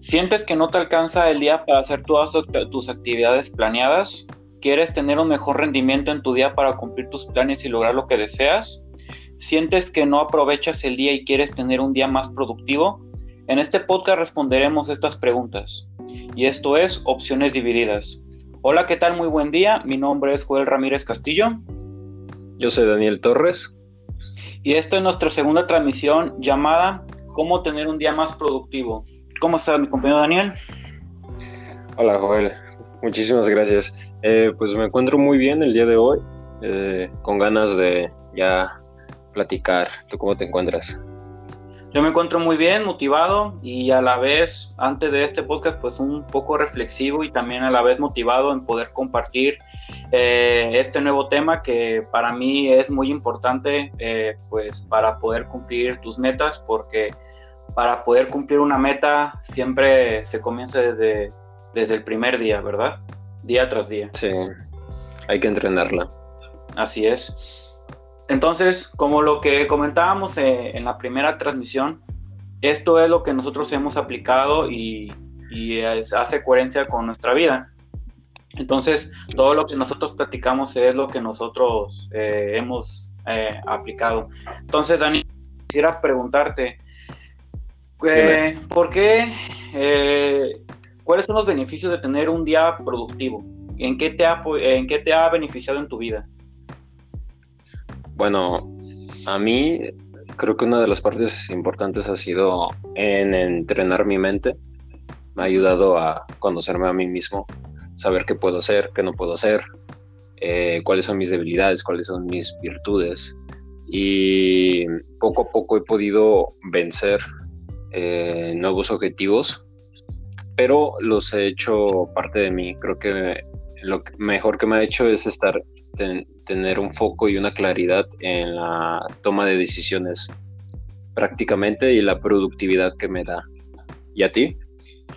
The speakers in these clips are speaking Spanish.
¿Sientes que no te alcanza el día para hacer todas tus actividades planeadas? ¿Quieres tener un mejor rendimiento en tu día para cumplir tus planes y lograr lo que deseas? ¿Sientes que no aprovechas el día y quieres tener un día más productivo? En este podcast responderemos estas preguntas. Y esto es Opciones Divididas. Hola, ¿qué tal? Muy buen día. Mi nombre es Joel Ramírez Castillo. Yo soy Daniel Torres. Y esta es nuestra segunda transmisión llamada ¿Cómo tener un día más productivo? ¿Cómo está mi compañero Daniel? Hola Joel, muchísimas gracias. Eh, pues me encuentro muy bien el día de hoy, eh, con ganas de ya platicar. ¿Tú cómo te encuentras? Yo me encuentro muy bien, motivado y a la vez, antes de este podcast, pues un poco reflexivo y también a la vez motivado en poder compartir eh, este nuevo tema que para mí es muy importante, pues para poder cumplir tus metas, porque para poder cumplir una meta siempre se comienza desde, desde el primer día, ¿verdad? Día tras día. Sí, hay que entrenarla. Así es. Entonces, como lo que comentábamos eh, en la primera transmisión, esto es lo que nosotros hemos aplicado y, hace coherencia con nuestra vida. Entonces, todo lo que nosotros platicamos es lo que nosotros eh, hemos eh, aplicado. Entonces, Dani, quisiera preguntarte, eh, ¿Por qué? Eh, ¿Cuáles son los beneficios de tener un día productivo? ¿En qué, te ha, ¿En qué te ha beneficiado en tu vida? Bueno, a mí creo que una de las partes importantes ha sido en entrenar mi mente. Me ha ayudado a conocerme a mí mismo, saber qué puedo hacer, qué no puedo hacer, eh, cuáles son mis debilidades, cuáles son mis virtudes. Y poco a poco he podido vencer eh, nuevos objetivos, pero los he hecho parte de mí. Creo que lo mejor que me ha hecho es estar, tener un foco y una claridad en la toma de decisiones prácticamente y la productividad que me da. ¿Y a ti?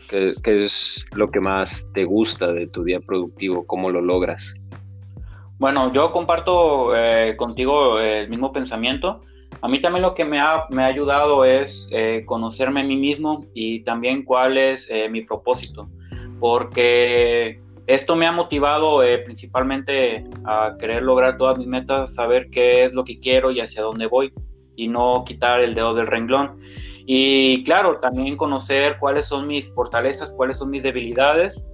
¿Qué, es lo que más te gusta de tu día productivo? ¿Cómo lo logras? Bueno, yo comparto eh, contigo el mismo pensamiento. A mí también lo que me ha, ayudado es eh, conocerme a mí mismo y también cuál es eh, mi propósito, porque esto me ha motivado eh, principalmente a querer lograr todas mis metas, saber qué es lo que quiero y hacia dónde voy y no quitar el dedo del renglón. Y claro, también conocer cuáles son mis fortalezas, cuáles son mis debilidades,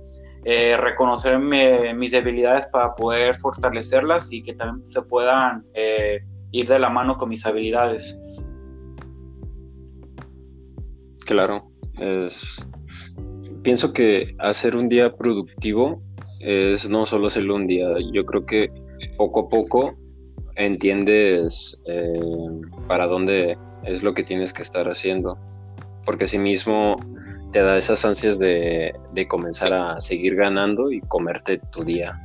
reconocer mis debilidades para poder fortalecerlas y que también se puedan ir de la mano con mis habilidades. Claro, es... pienso que hacer un día productivo es no solo hacerlo un día, yo creo que poco a poco entiendes eh, para dónde es lo que tienes que estar haciendo, porque así mismo te da esas ansias de, de comenzar a seguir ganando y comerte tu día.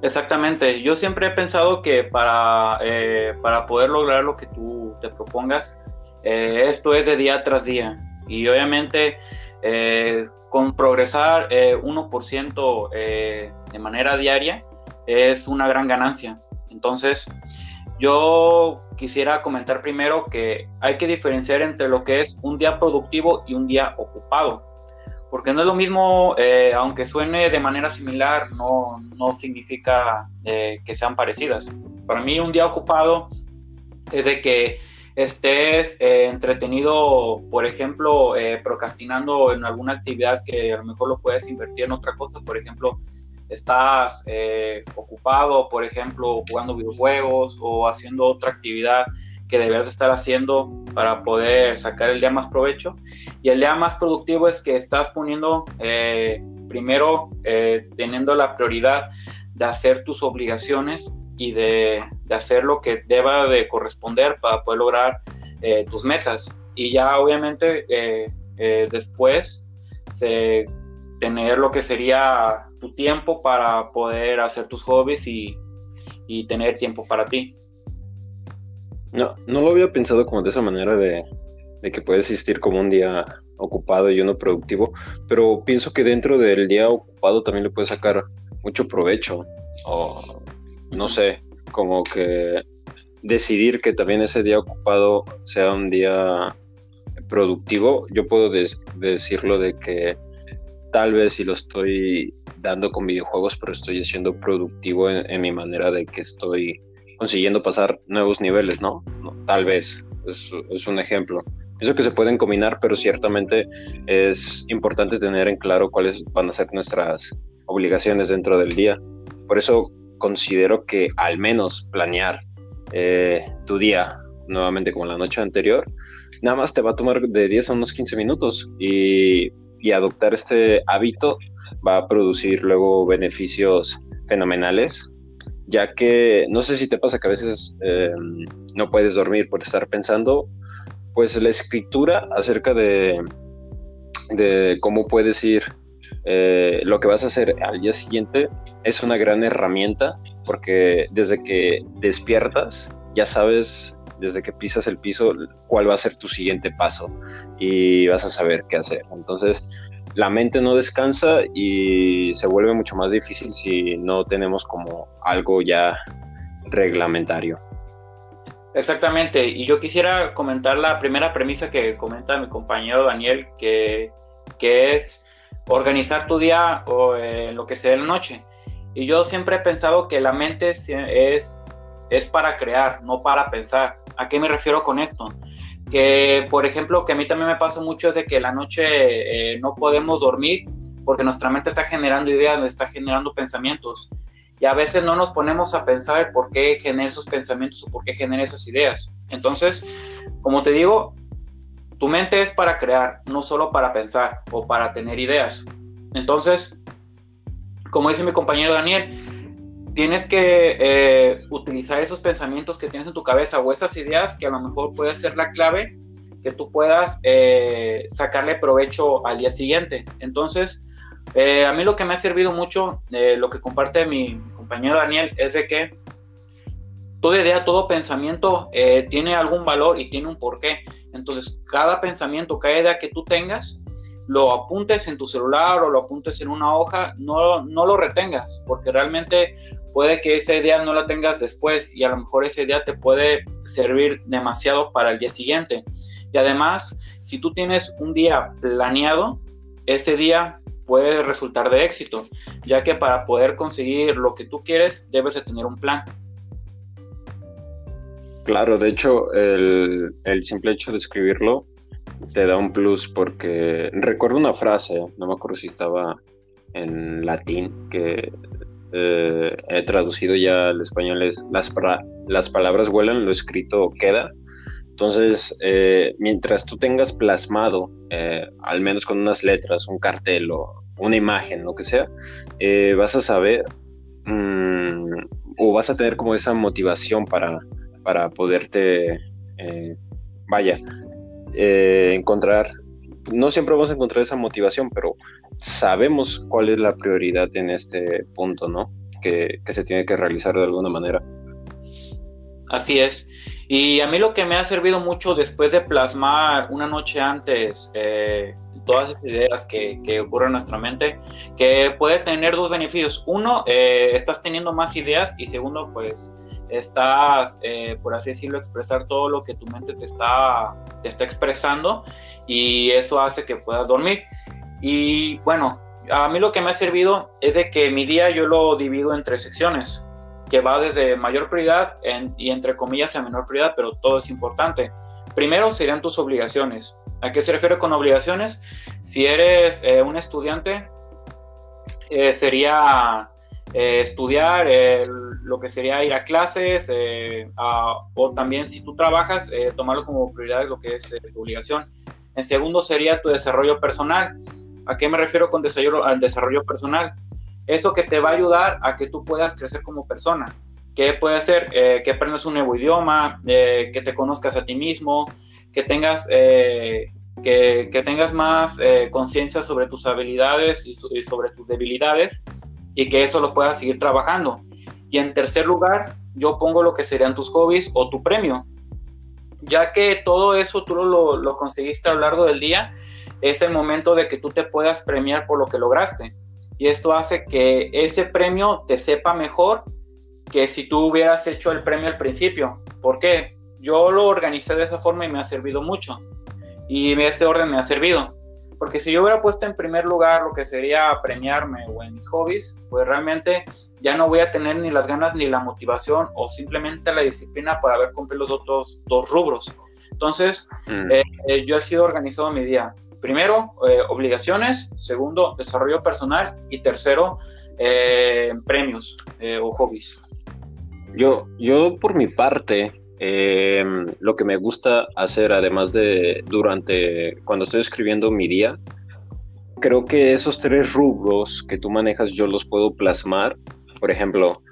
Exactamente, yo siempre he pensado que para, eh, para poder lograr lo que tú te propongas, eh, esto es de día tras día. Y obviamente eh, con progresar 1% de manera diaria es una gran ganancia. Entonces, yo quisiera comentar primero que hay que diferenciar entre lo que es un día productivo y un día ocupado porque no es lo mismo, eh, aunque suene de manera similar, no, no significa eh, que sean parecidas. Para mí un día ocupado es de que estés eh, entretenido, por ejemplo, procrastinando en alguna actividad que a lo mejor lo puedes invertir en otra cosa, por ejemplo, estás ocupado, por ejemplo, jugando videojuegos o haciendo otra actividad que debes estar haciendo para poder sacar el día más provecho. Y el día más productivo es que estás poniendo eh, primero, eh, teniendo la prioridad de hacer tus obligaciones y de, hacer lo que deba de corresponder para poder lograr eh, tus metas. Y ya obviamente después tener lo que sería tu tiempo para poder hacer tus hobbies y, y tener tiempo para ti. No, no lo había pensado como de esa manera de, que puede existir como un día ocupado y uno productivo, pero pienso que dentro del día ocupado también le puedes sacar mucho provecho, o no sé, como que decidir que también ese día ocupado sea un día productivo, yo puedo decirlo de que tal vez si lo estoy dando con videojuegos, pero estoy siendo productivo en, mi manera de que estoy consiguiendo pasar nuevos niveles, ¿no? tal vez, es, un ejemplo. Eso que se pueden combinar, pero ciertamente es importante tener en claro cuáles van a ser nuestras obligaciones dentro del día. Por eso considero que al menos planear eh, tu día nuevamente como la noche anterior, nada más te va a tomar de 10 a unos 15 minutos y, adoptar este hábito va a producir luego beneficios fenomenales, ya que no sé si te pasa que a veces em, no puedes dormir por estar pensando, pues la escritura acerca de, de cómo puedes ir eh, lo que vas a hacer al día siguiente es una gran herramienta porque desde que despiertas ya sabes desde que pisas el piso cuál va a ser tu siguiente paso y vas a saber qué hacer. Entonces, la mente no descansa y se vuelve mucho más difícil si no tenemos como algo ya reglamentario. Exactamente, y yo quisiera comentar la primera premisa que comenta mi compañero Daniel, que, que es organizar tu día o eh, lo que sea en la noche. Y yo siempre he pensado que la mente es, es para crear, no para pensar. ¿A qué me refiero con esto? Que, por ejemplo, que a mí también me pasa mucho es de que la noche eh, no podemos dormir porque nuestra mente está generando ideas, está generando pensamientos. Y a veces no nos ponemos a pensar por qué genera esos pensamientos o por qué genera esas ideas. Entonces, como te digo, tu mente es para crear, no solo para pensar o para tener ideas. Entonces, como dice mi compañero Daniel, tienes que eh, utilizar esos pensamientos que tienes en tu cabeza o esas ideas que a lo mejor puede ser la clave que tú puedas eh, sacarle provecho al día siguiente. Entonces, eh, a mí lo que me ha servido mucho, lo que comparte mi compañero Daniel, es de que toda idea, todo pensamiento tiene algún valor y tiene un porqué. Entonces, cada pensamiento, cada idea que tú tengas, lo apuntes en tu celular o lo apuntes en una hoja, no, no lo retengas, porque realmente puede que esa idea no la tengas después y a lo mejor esa idea te puede servir demasiado para el día siguiente. Y además, si tú tienes un día planeado, ese día puede resultar de éxito, ya que para poder conseguir lo que tú quieres debes de tener un plan. Claro, de hecho, el, simple hecho de escribirlo te da un plus porque recuerdo una frase, no me acuerdo si estaba en latín, que eh, he traducido ya al español es las, las palabras vuelan, lo escrito queda. Entonces, eh, mientras tú tengas plasmado, eh, al menos con unas letras, un cartel o una imagen, lo que sea, vas a saber mm, o vas a tener como esa motivación para para poderte, vaya, encontrar, no siempre vamos a encontrar esa motivación, pero sabemos cuál es la prioridad en este punto, ¿no? Que, se tiene que realizar de alguna manera. Así es. Y a mí lo que me ha servido mucho después de plasmar una noche antes eh, todas esas ideas que, que, ocurren en nuestra mente, que puede tener dos beneficios. Uno, estás teniendo más ideas y segundo, pues estás, eh, por así decirlo, expresar todo lo que tu mente te está, te está expresando y eso hace que puedas dormir. Y bueno, a mí lo que me ha servido es de que mi día yo lo divido en tres secciones, que va desde mayor prioridad y entre comillas a menor prioridad, pero todo es importante. Primero serían tus obligaciones. ¿A qué se refiere con obligaciones? Si eres eh, un estudiante, eh, sería eh, estudiar, lo que sería ir a clases, o también si tú trabajas, tomarlo como prioridad lo que es tu obligación. En segundo sería tu desarrollo personal. ¿A qué me refiero con desarrollo, al desarrollo personal? Eso que te va a ayudar a que tú puedas crecer como persona. ¿Qué puede ser? que aprendas un nuevo idioma, que te conozcas a ti mismo, que tengas que, que, tengas más conciencia sobre tus habilidades y, sobre tus debilidades y que eso lo puedas seguir trabajando. Y en tercer lugar, yo pongo lo que serían tus hobbies o tu premio, ya que todo eso tú lo, lo conseguiste a lo largo del día, es el momento de que tú te puedas premiar por lo que lograste. Y esto hace que ese premio te sepa mejor que si tú hubieras hecho el premio al principio. ¿Por qué? Yo lo organicé de esa forma y me ha servido mucho. y ese orden me ha servido. Porque si yo hubiera puesto en primer lugar lo que sería premiarme o en mis hobbies, pues realmente ya no voy a tener ni las ganas ni la motivación o simplemente la disciplina para ver cumplir los otros dos rubros. Entonces, mm. eh, eh, yo he sido organizado mi día. Primero, eh, obligaciones. Segundo, desarrollo personal. Y tercero, premios o hobbies. Yo, yo por mi parte, lo que me gusta hacer, además de durante cuando estoy escribiendo mi día, creo que esos tres rubros que tú manejas yo los puedo plasmar. Por ejemplo,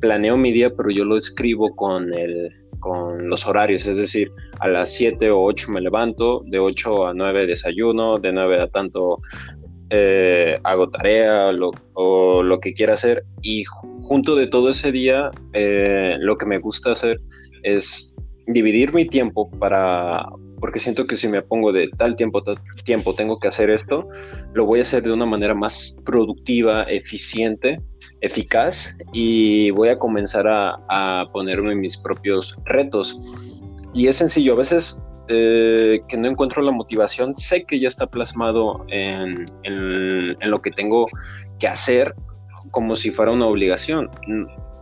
planeo mi día, pero yo lo escribo con el con los horarios, es decir, a las 7 o 8 me levanto, de 8 a 9 desayuno, de 9 a tanto eh, hago tarea o lo que quiera hacer y junto de todo ese día eh, lo que me gusta hacer es dividir mi tiempo para porque siento que si me pongo de tal tiempo tal tiempo tengo que hacer esto lo voy a hacer de una manera más productiva eficiente eficaz y voy a comenzar a, ponerme mis propios retos. Y es sencillo, a veces eh, que no encuentro la motivación, sé que ya está plasmado en, en, lo que tengo que hacer como si fuera una obligación.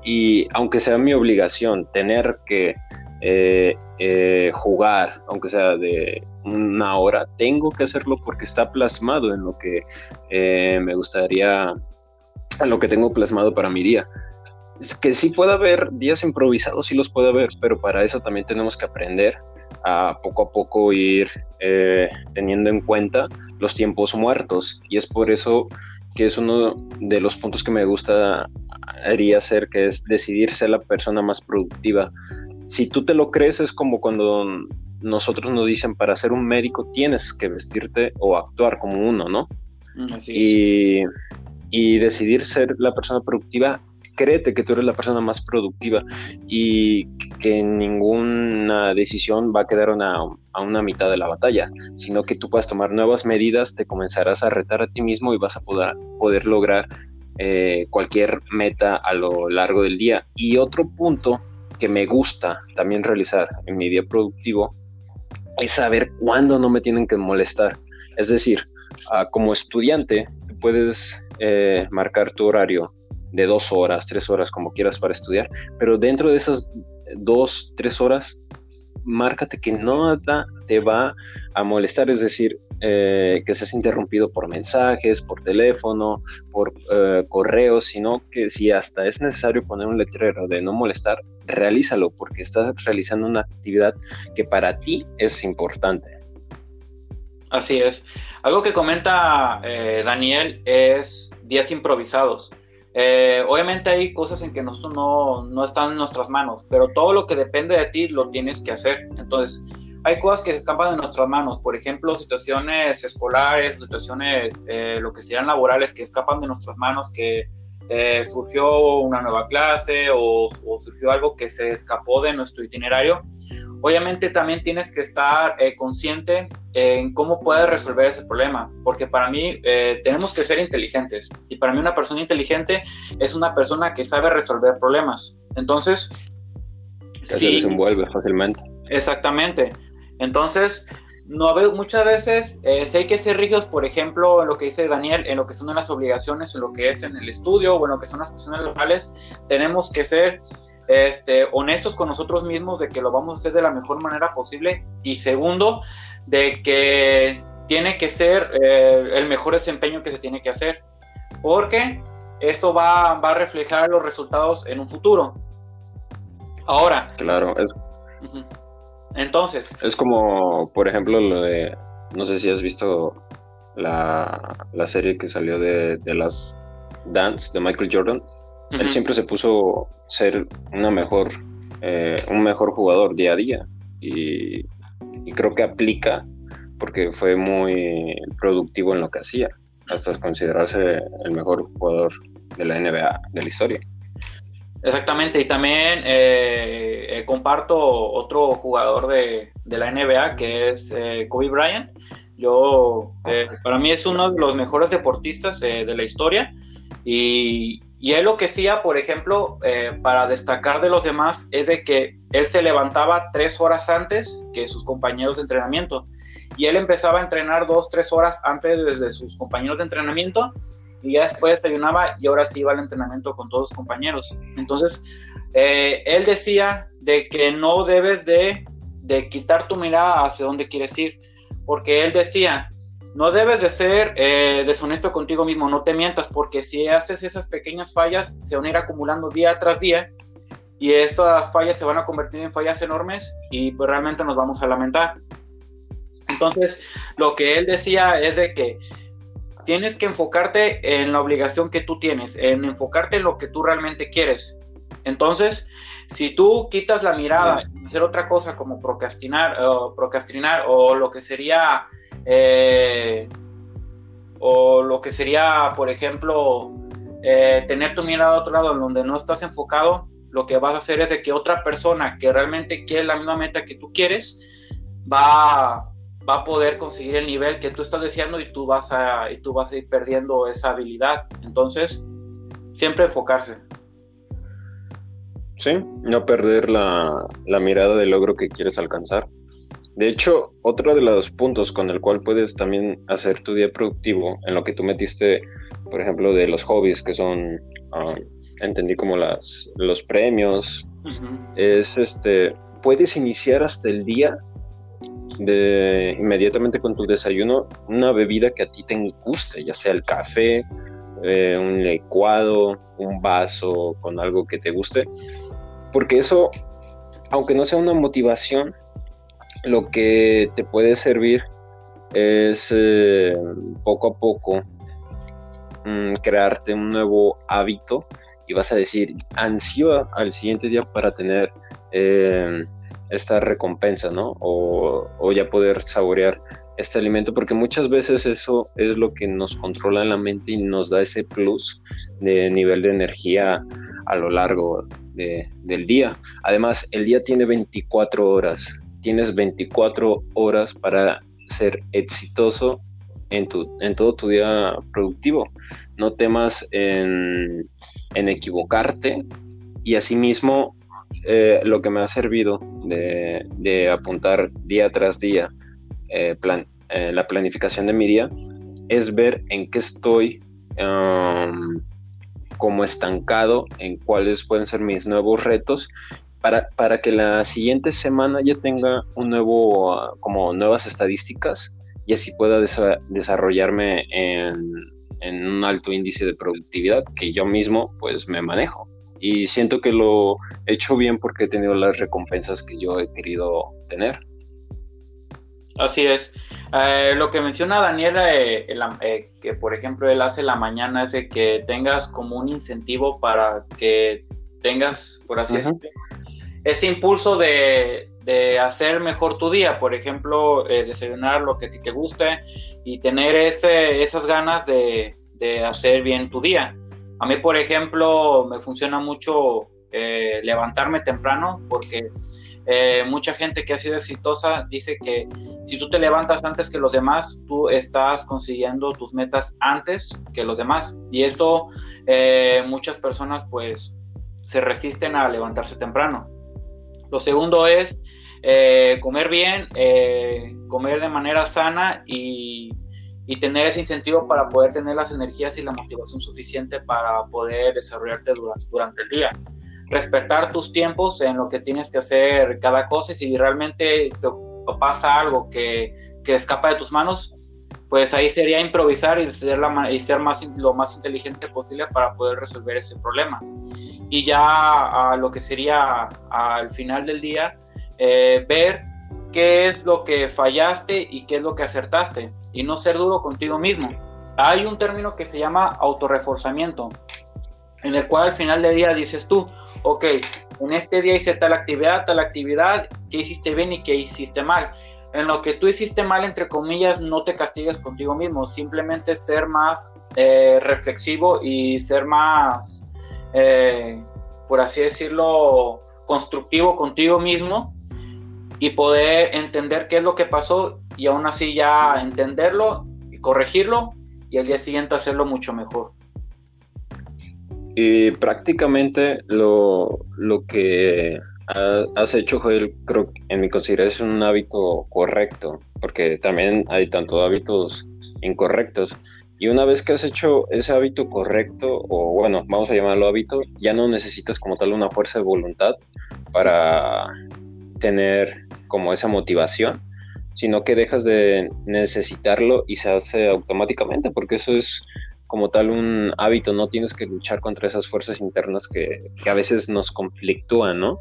Y aunque sea mi obligación tener que eh, eh, jugar, aunque sea de una hora, tengo que hacerlo porque está plasmado en lo que me gustaría a lo que tengo plasmado para mi día. Es que sí puede haber días improvisados, sí los puede haber, pero para eso también tenemos que aprender a poco a poco ir eh, teniendo en cuenta los tiempos muertos. Y es por eso que es uno de los puntos que me gusta haría hacer, que es decidir ser la persona más productiva. Si tú te lo crees, es como cuando nosotros nos dicen para ser un médico tienes que vestirte o actuar como uno, ¿no? Así y, y decidir ser la persona productiva, créete que tú eres la persona más productiva y que ninguna decisión va a quedar a una mitad de la batalla, sino que tú puedas tomar nuevas medidas, te comenzarás a retar a ti mismo y vas a poder, poder lograr eh, cualquier meta a lo largo del día. Y otro punto que me gusta también realizar en mi día productivo es saber cuándo no me tienen que molestar. Es decir, ah, como estudiante, puedes eh, marcar tu horario de dos horas, tres horas, como quieras para estudiar, pero dentro de esas dos, tres horas, márcate que no te va a molestar, es decir, eh, que seas interrumpido por mensajes, por teléfono, por eh, correos, sino que si hasta es necesario poner un letrero de no molestar, realízalo porque estás realizando una actividad que para ti es importante. Así es. Algo que comenta eh, Daniel es días improvisados. Eh, obviamente hay cosas en que no, no están en nuestras manos, pero todo lo que depende de ti lo tienes que hacer. Entonces, hay cosas que se escapan de nuestras manos, por ejemplo, situaciones escolares, situaciones, eh, lo que sean laborales que escapan de nuestras manos, que surgió una nueva clase o, surgió algo que se escapó de nuestro itinerario obviamente también tienes que estar eh, consciente en cómo puedes resolver ese problema, porque para mí eh, tenemos que ser inteligentes y para mí una persona inteligente es una persona que sabe resolver problemas. Entonces, se desenvuelve fácilmente. Exactamente. Entonces, no muchas veces eh, si hay que ser rígidos, por ejemplo, en lo que dice Daniel, en lo que son las obligaciones, en lo que es en el estudio o en lo que son las cuestiones locales, tenemos que ser este, honestos con nosotros mismos de que lo vamos a hacer de la mejor manera posible y segundo, de que tiene que ser eh, el mejor desempeño que se tiene que hacer, porque esto va, va, a reflejar los resultados en un futuro. Ahora. Claro, es. Entonces. Es como, por ejemplo, lo de. No sé si has visto la, la serie que salió de, de las Dance de Michael Jordan él siempre se puso ser una mejor, eh, un mejor jugador día a día y, creo que aplica porque fue muy productivo en lo que hacía, hasta considerarse el mejor jugador de la NBA de la historia. Exactamente, y también eh, eh, comparto otro jugador de, de, la NBA que es Kobe Bryant. Yo, para mí es uno de los mejores deportistas de la historia y, Y él lo que hacía, por ejemplo, eh, para destacar de los demás, es de que él se levantaba tres horas antes que sus compañeros de entrenamiento. Y él empezaba a entrenar dos, tres horas antes de sus compañeros de entrenamiento. Y ya después desayunaba y ahora sí iba al entrenamiento con todos los compañeros. Entonces, eh, él decía de que no debes de, de quitar tu mirada hacia donde quieres ir. Porque él decía, no debes de ser eh, deshonesto contigo mismo, no te mientas, porque si haces esas pequeñas fallas, se van a ir acumulando día tras día y esas fallas se van a convertir en fallas enormes y pues realmente nos vamos a lamentar. Entonces, lo que él decía es de que tienes que enfocarte en la obligación que tú tienes, en enfocarte en lo que tú realmente quieres. Entonces, si tú quitas la mirada y hacer otra cosa como procrastinar, o procrastinar o lo que sería eh, o lo que sería, por ejemplo, eh, tener tu mirada a otro lado en donde no estás enfocado, lo que vas a hacer es de que otra persona que realmente quiere la misma meta que tú quieres, va, va a poder conseguir el nivel que tú estás deseando y tú vas a, y tú vas a ir perdiendo esa habilidad. Entonces, siempre enfocarse. Sí, no perder la, la mirada del logro que quieres alcanzar. De hecho, otro de los puntos con el cual puedes también hacer tu día productivo, en lo que tú metiste, por ejemplo, de los hobbies, que son, ah, entendí como las, los premios, es este, puedes iniciar hasta el día de inmediatamente con tu desayuno una bebida que a ti te guste, ya sea el café, eh, un licuado, un vaso con algo que te guste, porque eso, aunque no sea una motivación, lo que te puede servir es eh, poco a poco mm, crearte un nuevo hábito y vas a decir, ansio al siguiente día para tener eh, esta recompensa, ¿no? O, ya poder saborear este alimento, porque muchas veces eso es lo que nos controla en la mente y nos da ese plus de nivel de energía a lo largo de, del día. Además, el día tiene 24 horas tienes 24 horas para ser exitoso en todo tu día productivo. No temas en, equivocarte y asimismo eh, lo que me ha servido de, apuntar día tras día eh, eh, la planificación de mi día es ver en qué estoy como estancado, en cuáles pueden ser mis nuevos retos para, para que la siguiente semana ya tenga un nuevo, como nuevas estadísticas y así pueda desarrollarme en, en, un alto índice de productividad que yo mismo pues me manejo. Y siento que lo he hecho bien porque he tenido las recompensas que yo he querido tener. Así es. Eh, lo que menciona Daniela, eh, eh, que por ejemplo él hace la mañana, es de que tengas como un incentivo para que tengas, por así decirlo, ese impulso de, hacer mejor tu día, por ejemplo, eh, desayunar lo que te guste y tener ese, esas ganas de, hacer bien tu día. A mí, por ejemplo, me funciona mucho eh, levantarme temprano porque eh, mucha gente que ha sido exitosa dice que si tú te levantas antes que los demás, tú estás consiguiendo tus metas antes que los demás. Y eso muchas personas pues se resisten a levantarse temprano. Lo segundo es eh, comer bien, eh, comer de manera sana y, tener ese incentivo para poder tener las energías y la motivación suficiente para poder desarrollarte durante, el día. Respetar tus tiempos en lo que tienes que hacer cada cosa y si realmente pasa algo que, escapa de tus manos, pues ahí sería improvisar y ser, la, y ser más, lo más inteligente posible para poder resolver ese problema y ya lo que sería al final del día, eh, ver qué es lo que fallaste y qué es lo que acertaste y no ser duro contigo mismo. Hay un término que se llama autorreforzamiento, en el cual al final del día dices tú, ok, en este día hice tal actividad, tal actividad, qué hiciste bien y qué hiciste mal. En lo que tú hiciste mal, entre comillas, no te castigues contigo mismo, simplemente ser más eh, reflexivo y ser más eh, por así decirlo, constructivo contigo mismo y poder entender qué es lo que pasó y aún así ya entenderlo y corregirlo y al día siguiente hacerlo mucho mejor. Y prácticamente lo, lo que has hecho, Joel, creo que en mi consideración es un hábito correcto, porque también hay tanto hábitos incorrectos. Y una vez que has hecho ese hábito correcto, o bueno, vamos a llamarlo hábito, ya no necesitas como tal una fuerza de voluntad para tener como esa motivación, sino que dejas de necesitarlo y se hace automáticamente, porque eso es como tal un hábito, no tienes que luchar contra esas fuerzas internas que, a veces nos conflictúan, ¿no?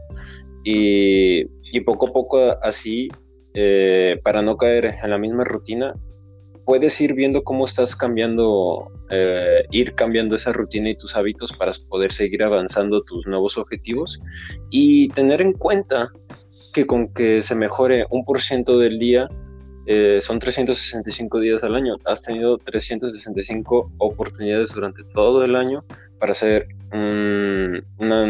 Y, poco a poco así, eh, para no caer en la misma rutina, puedes ir viendo cómo estás cambiando, eh, ir cambiando esa rutina y tus hábitos para poder seguir avanzando tus nuevos objetivos y tener en cuenta que con que se mejore un por ciento del día, eh, son 365 días al año. Has tenido 365 oportunidades durante todo el año para ser una,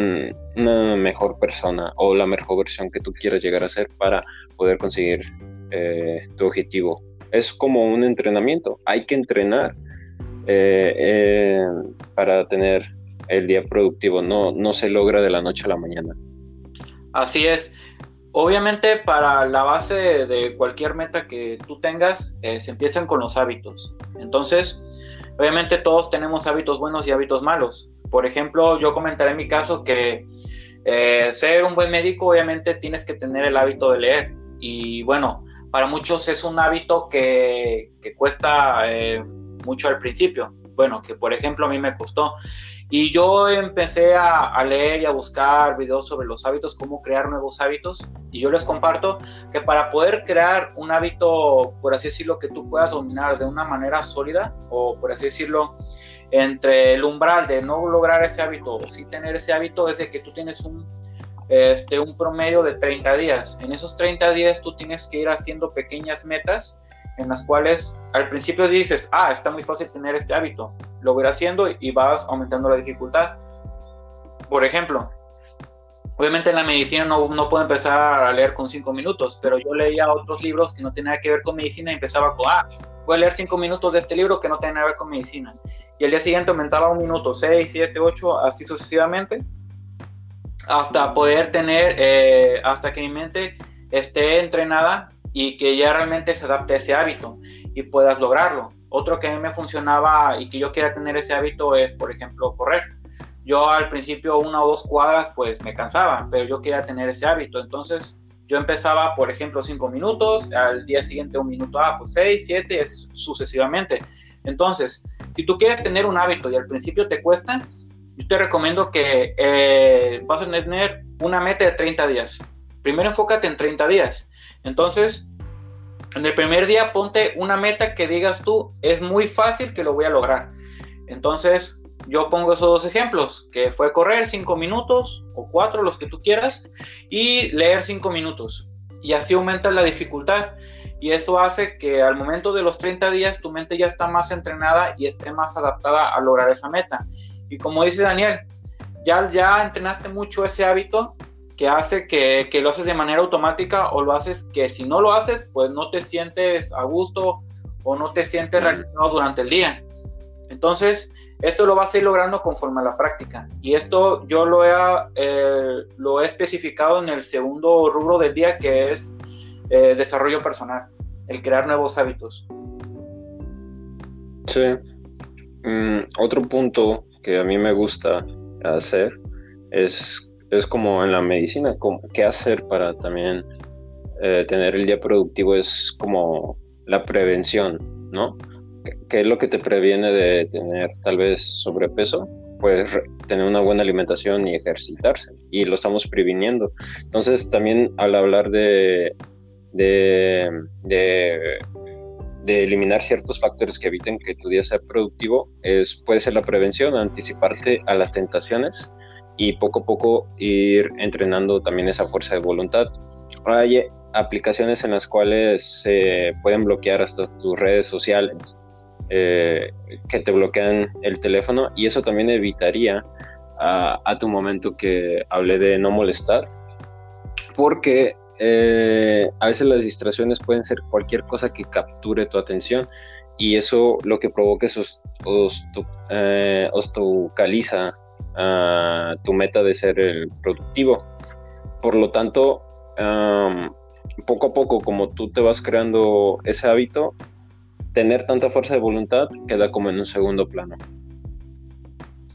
mejor persona o la mejor versión que tú quieras llegar a ser para poder conseguir eh, tu objetivo. Es como un entrenamiento. Hay que entrenar eh, para tener el día productivo. No, no se logra de la noche a la mañana. Así es. Obviamente para la base de cualquier meta que tú tengas, eh, se empiezan con los hábitos. Entonces, obviamente todos tenemos hábitos buenos y hábitos malos. Por ejemplo, yo comentaré en mi caso que eh, ser un buen médico, obviamente tienes que tener el hábito de leer. Y bueno, para muchos es un hábito que, cuesta eh, mucho al principio. Bueno, que por ejemplo a mí me costó. Y yo empecé a, leer y a buscar videos sobre los hábitos, cómo crear nuevos hábitos. Y yo les comparto que para poder crear un hábito, por así decirlo, que tú puedas dominar de una manera sólida, o por así decirlo, entre el umbral de no lograr ese hábito o sí tener ese hábito, es de que tú tienes un, este, un promedio de 30 días. En esos 30 días tú tienes que ir haciendo pequeñas metas en las cuales al principio dices, ah, está muy fácil tener este hábito, lo voy haciendo y vas aumentando la dificultad. Por ejemplo, obviamente en la medicina no, no puedo empezar a leer con 5 minutos, pero yo leía otros libros que no tenían que ver con medicina y empezaba con, ah, voy a leer 5 minutos de este libro que no tiene nada que ver con medicina. Y el día siguiente aumentaba un minuto, 6, 7, 8, así sucesivamente, hasta poder tener, eh, hasta que mi mente esté entrenada y que ya realmente se adapte a ese hábito y puedas lograrlo. Otro que a mí me funcionaba y que yo quería tener ese hábito es, por ejemplo, correr. Yo al principio una o dos cuadras pues me cansaba, pero yo quería tener ese hábito. Entonces yo empezaba, por ejemplo, cinco minutos, al día siguiente un minuto, ah, pues seis, siete, y así sucesivamente. Entonces, si tú quieres tener un hábito y al principio te cuesta, yo te recomiendo que eh, vas a tener una meta de 30 días. Primero enfócate en 30 días entonces, en el primer día ponte una meta que digas tú, es muy fácil que lo voy a lograr. Entonces, yo pongo esos dos ejemplos, que fue correr cinco minutos o cuatro, los que tú quieras, y leer cinco minutos. Y así aumenta la dificultad. Y eso hace que al momento de los 30 días tu mente ya está más entrenada y esté más adaptada a lograr esa meta. Y como dice Daniel, ya, ya entrenaste mucho ese hábito, que hace que, que, lo haces de manera automática o lo haces que si no lo haces, pues no te sientes a gusto o no te sientes realizado durante el día. Entonces, esto lo vas a ir logrando conforme a la práctica. Y esto yo lo he, eh, lo he especificado en el segundo rubro del día, que es eh, desarrollo personal, el crear nuevos hábitos. Sí. Mm, otro punto que a mí me gusta hacer es es como en la medicina, qué hacer para también eh, tener el día productivo es como la prevención, ¿no? ¿Qué es lo que te previene de tener tal vez sobrepeso? Pues tener una buena alimentación y ejercitarse. Y lo estamos previniendo. Entonces también al hablar de, de, de, de eliminar ciertos factores que eviten que tu día sea productivo, es, puede ser la prevención, anticiparte a las tentaciones y poco a poco ir entrenando también esa fuerza de voluntad. Hay aplicaciones en las cuales se pueden bloquear hasta tus redes sociales eh, que te bloquean el teléfono y eso también evitaría a, tu momento que hablé de no molestar porque eh, a veces las distracciones pueden ser cualquier cosa que capture tu atención y eso lo que provoca es eh, tu meta de ser el productivo. Por lo tanto, poco a poco, como tú te vas creando ese hábito, tener tanta fuerza de voluntad queda como en un segundo plano.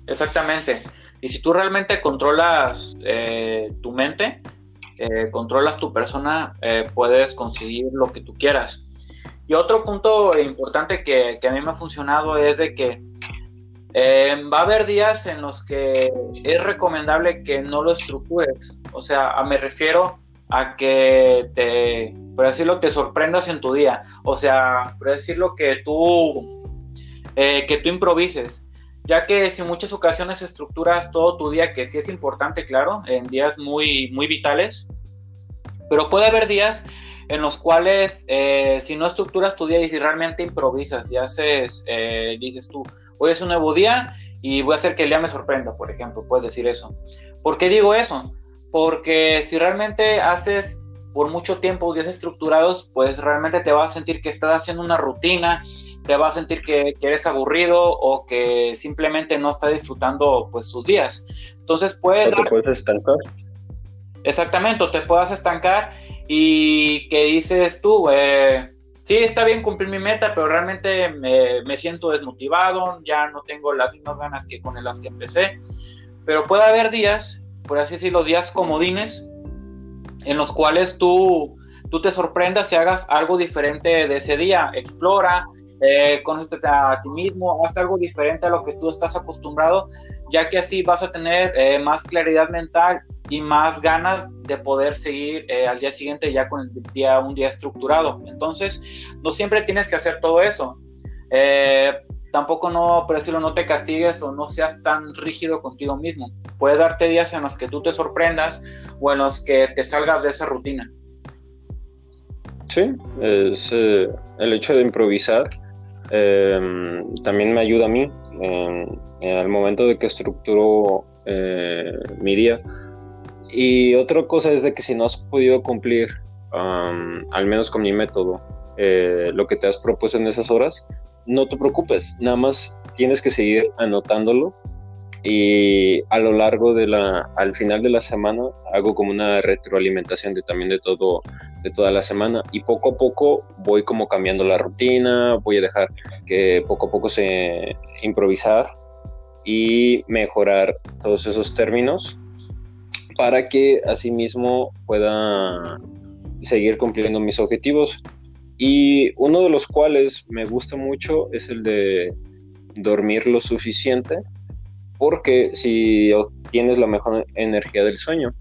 Exactamente. Y si tú realmente controlas eh, tu mente, eh, controlas tu persona, eh, puedes conseguir lo que tú quieras. Y otro punto importante que, que, a mí me ha funcionado es de que va a haber días en los que es recomendable que no lo estructures. O sea, me refiero a que te, por decirlo, te sorprendas en tu día. O sea, por decirlo que tú, que tú improvises ya que si en muchas ocasiones estructuras todo tu día, que sí es importante, claro, en días muy, muy vitales, pero puede haber días en los cuales eh, si no estructuras tu día y si realmente improvisas y haces, eh, dices tú, hoy es un nuevo día y voy a hacer que el día me sorprenda, por ejemplo, puedes decir eso. ¿Por qué digo eso? Porque si realmente haces por mucho tiempo días estructurados, pues realmente te vas a sentir que estás haciendo una rutina te va a sentir que, eres aburrido o que simplemente no está disfrutando pues tus días. Entonces puedes... te puedes estancar. Exactamente, o te puedas estancar y que dices tú, eh, sí, está bien cumplir mi meta, pero realmente me, siento desmotivado, ya no tengo las mismas ganas que con las que empecé. Pero puede haber días, por así decirlo, días comodines, en los cuales tú, tú te sorprendas y hagas algo diferente de ese día. Explora, eh, a ti mismo, haz algo diferente a lo que tú estás acostumbrado, ya que así vas a tener eh, más claridad mental y más ganas de poder seguir eh, al día siguiente ya con el día, un día estructurado. Entonces, no siempre tienes que hacer todo eso. Eh, tampoco no, por decirlo, no te castigues o no seas tan rígido contigo mismo. Puede darte días en los que tú te sorprendas o en los que te salgas de esa rutina. Sí, es el hecho de improvisar eh, también me ayuda a mí en, el momento de que estructuro eh, mi día. Y otra cosa es de que si no has podido cumplir, al menos con mi método, eh, lo que te has propuesto en esas horas, no te preocupes, nada más tienes que seguir anotándolo. Y a lo largo de la, al final de la semana hago como una retroalimentación de también de todo, de toda la semana. Y poco a poco voy como cambiando la rutina, voy a dejar que poco a poco se improvisar y mejorar todos esos términos para que asimismo pueda seguir cumpliendo mis objetivos y uno de los cuales me gusta mucho es el de dormir lo suficiente porque si obtienes la mejor energía del sueño,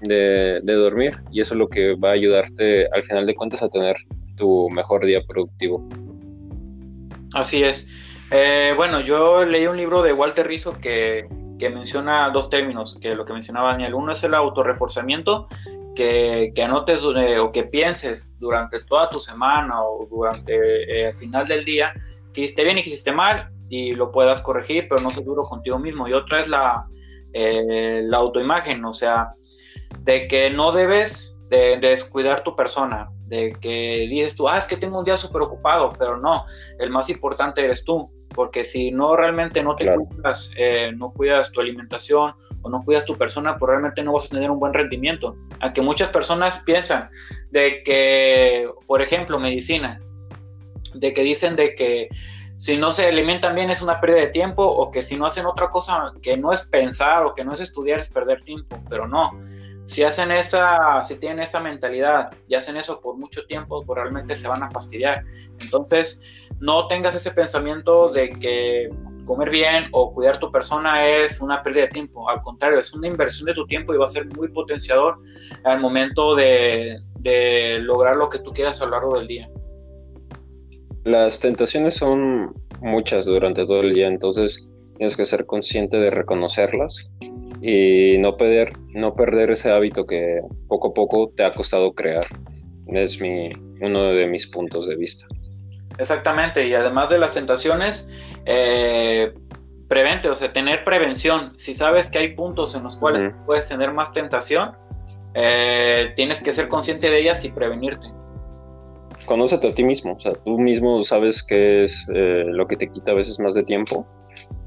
de, dormir, y eso es lo que va a ayudarte al final de cuentas a tener tu mejor día productivo. Así es. Eh, bueno, yo leí un libro de Walter Rizzo que, menciona dos términos, que lo que mencionaba Daniel. Uno es el autorreforzamiento, que, que anotes o que pienses durante toda tu semana o durante el eh, final del día que hiciste bien y que hiciste mal y lo puedas corregir, pero no ser duro contigo mismo. Y otra es la, eh, la autoimagen, o sea, de que no debes de, descuidar tu persona, de que dices tú, ah, es que tengo un día súper ocupado, pero no, el más importante eres tú, porque si no realmente no te cuidas, eh, no cuidas tu alimentación o no cuidas tu persona, pues realmente no vas a tener un buen rendimiento. Aunque muchas personas piensan de que, por ejemplo, medicina, de que dicen de que si no se alimentan bien es una pérdida de tiempo o que si no hacen otra cosa que no es pensar o que no es estudiar es perder tiempo, pero no. Si hacen esa, si tienen esa mentalidad y hacen eso por mucho tiempo, pues realmente se van a fastidiar. Entonces, no tengas ese pensamiento de que comer bien o cuidar tu persona es una pérdida de tiempo. Al contrario, es una inversión de tu tiempo y va a ser muy potenciador al momento de, lograr lo que tú quieras a lo largo del día. Las tentaciones son muchas durante todo el día, entonces tienes que ser consciente de reconocerlas y no perder, no perder ese hábito que poco a poco te ha costado crear. Es mi, uno de mis puntos de vista. Exactamente, y además de las tentaciones, eh, prevente, o sea, tener prevención. Si sabes que hay puntos en los cuales puedes tener más tentación, eh, tienes que ser consciente de ellas y prevenirte conócete a ti mismo, o sea, tú mismo sabes qué es eh, lo que te quita a veces más de tiempo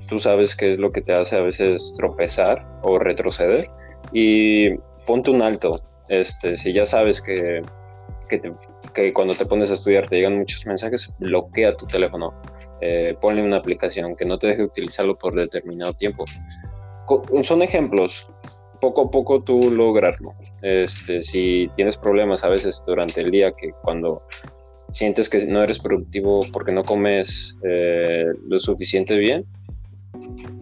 tú sabes qué es lo que te hace a veces tropezar o retroceder y ponte un alto. Este, si ya sabes que, que, cuando te pones a estudiar te llegan muchos mensajes, bloquea tu teléfono. Eh, ponle una aplicación que no te deje utilizarlo por determinado tiempo. son ejemplos. Poco a poco tú lograrlo. Este, si tienes problemas a veces durante el día que cuando sientes que no eres productivo porque no comes eh, lo suficiente bien,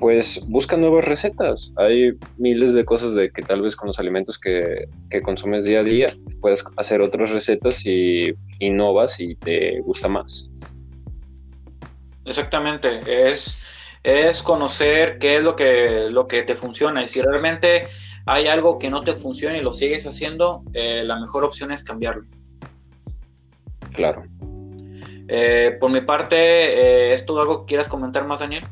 pues busca nuevas recetas. Hay miles de cosas de que tal vez con los alimentos que, consumes día a día puedes hacer otras recetas y innovas y te gusta más. Exactamente, es, es conocer qué es lo que, lo que te funciona y si realmente hay algo que no te funciona y lo sigues haciendo, eh, la mejor opción es cambiarlo. Claro. Eh, por mi parte, eh, ¿es todo algo que quieras comentar más, Daniel?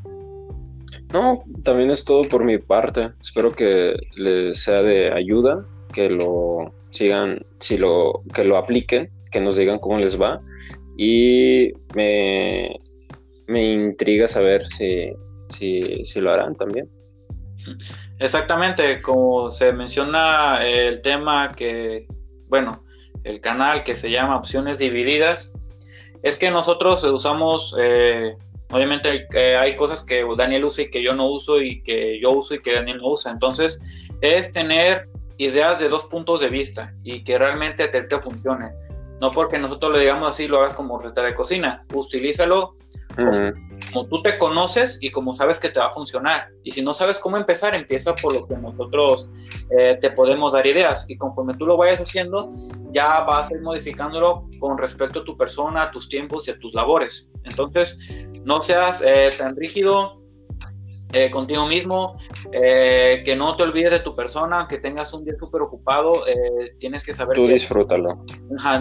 No, también es todo por mi parte. Espero que les sea de ayuda, que lo sigan, si lo, que lo apliquen, que nos digan cómo les va. Y me, me intriga saber si, si, lo harán también. Exactamente, como se menciona el tema que, bueno, el canal que se llama Opciones Divididas, es que nosotros usamos, eh, obviamente eh, hay cosas que Daniel usa y que yo no uso y que yo uso y que Daniel no usa. Entonces, es tener ideas de dos puntos de vista y que realmente te, te funcione. No porque nosotros le digamos así, lo hagas como receta de cocina. Utilízalo como, tú te conoces y como sabes que te va a funcionar. Y si no sabes cómo empezar, empieza por lo que nosotros eh, te podemos dar ideas. Y conforme tú lo vayas haciendo, ya vas a ir modificándolo con respecto a tu persona, a tus tiempos y a tus labores. Entonces, no seas eh, tan rígido, eh, contigo mismo, eh, que no te olvides de tu persona, que tengas un día súper ocupado, tienes que saber... Tú disfrútalo.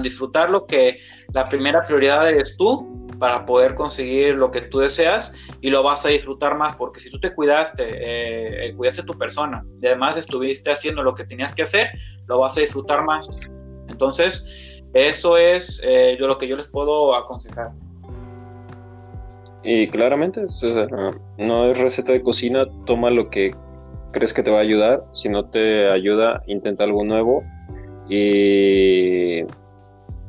disfrutarlo, que la primera prioridad eres tú para poder conseguir lo que tú deseas y lo vas a disfrutar más, porque si tú te cuidaste, cuidaste tu persona y además estuviste haciendo lo que tenías que hacer, lo vas a disfrutar más. Entonces, eso es yo lo que yo les puedo aconsejar. Y claramente, no es receta de cocina, toma lo que crees que te va a ayudar. Si no te ayuda, intenta algo nuevo. Y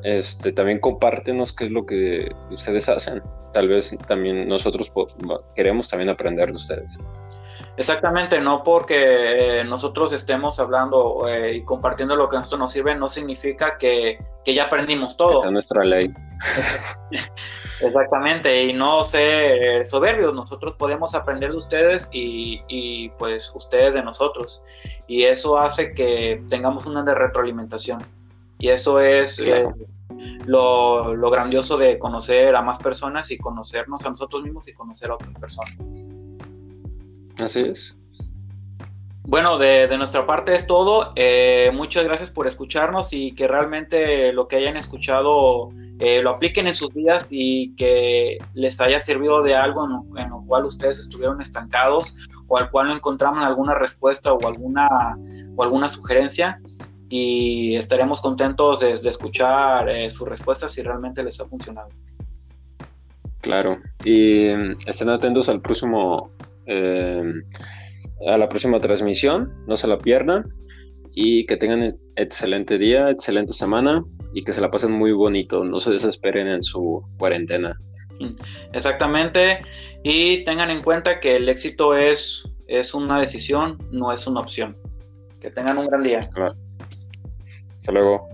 este, también compártenos qué es lo que ustedes hacen. Tal vez también nosotros queremos también aprender de ustedes. Exactamente, no porque eh, nosotros estemos hablando eh, y compartiendo lo que a nosotros nos sirve, no significa que, ya aprendimos todo. Esa es nuestra ley. Exactamente, y no ser soberbios, nosotros podemos aprender de ustedes y, pues ustedes de nosotros. Y eso hace que tengamos una de retroalimentación. Y eso es eh, lo, lo grandioso de conocer a más personas y conocernos a nosotros mismos y conocer a otras personas. Así es. Bueno, de, nuestra parte es todo. Eh, muchas gracias por escucharnos y que realmente lo que hayan escuchado eh, lo apliquen en sus vidas y que les haya servido de algo en lo, cual ustedes estuvieron estancados o al cual no encontraron alguna respuesta o alguna, o alguna sugerencia. Y estaremos contentos de, escuchar eh, sus respuestas si realmente les ha funcionado. Claro, y mm, estén atentos al próximo a la próxima transmisión, no se la pierdan y que tengan excelente día, excelente semana y que se la pasen muy bonito, no se desesperen en su cuarentena. Exactamente, y tengan en cuenta que el éxito es, es una decisión, no es una opción. Que tengan un gran día. Hasta luego.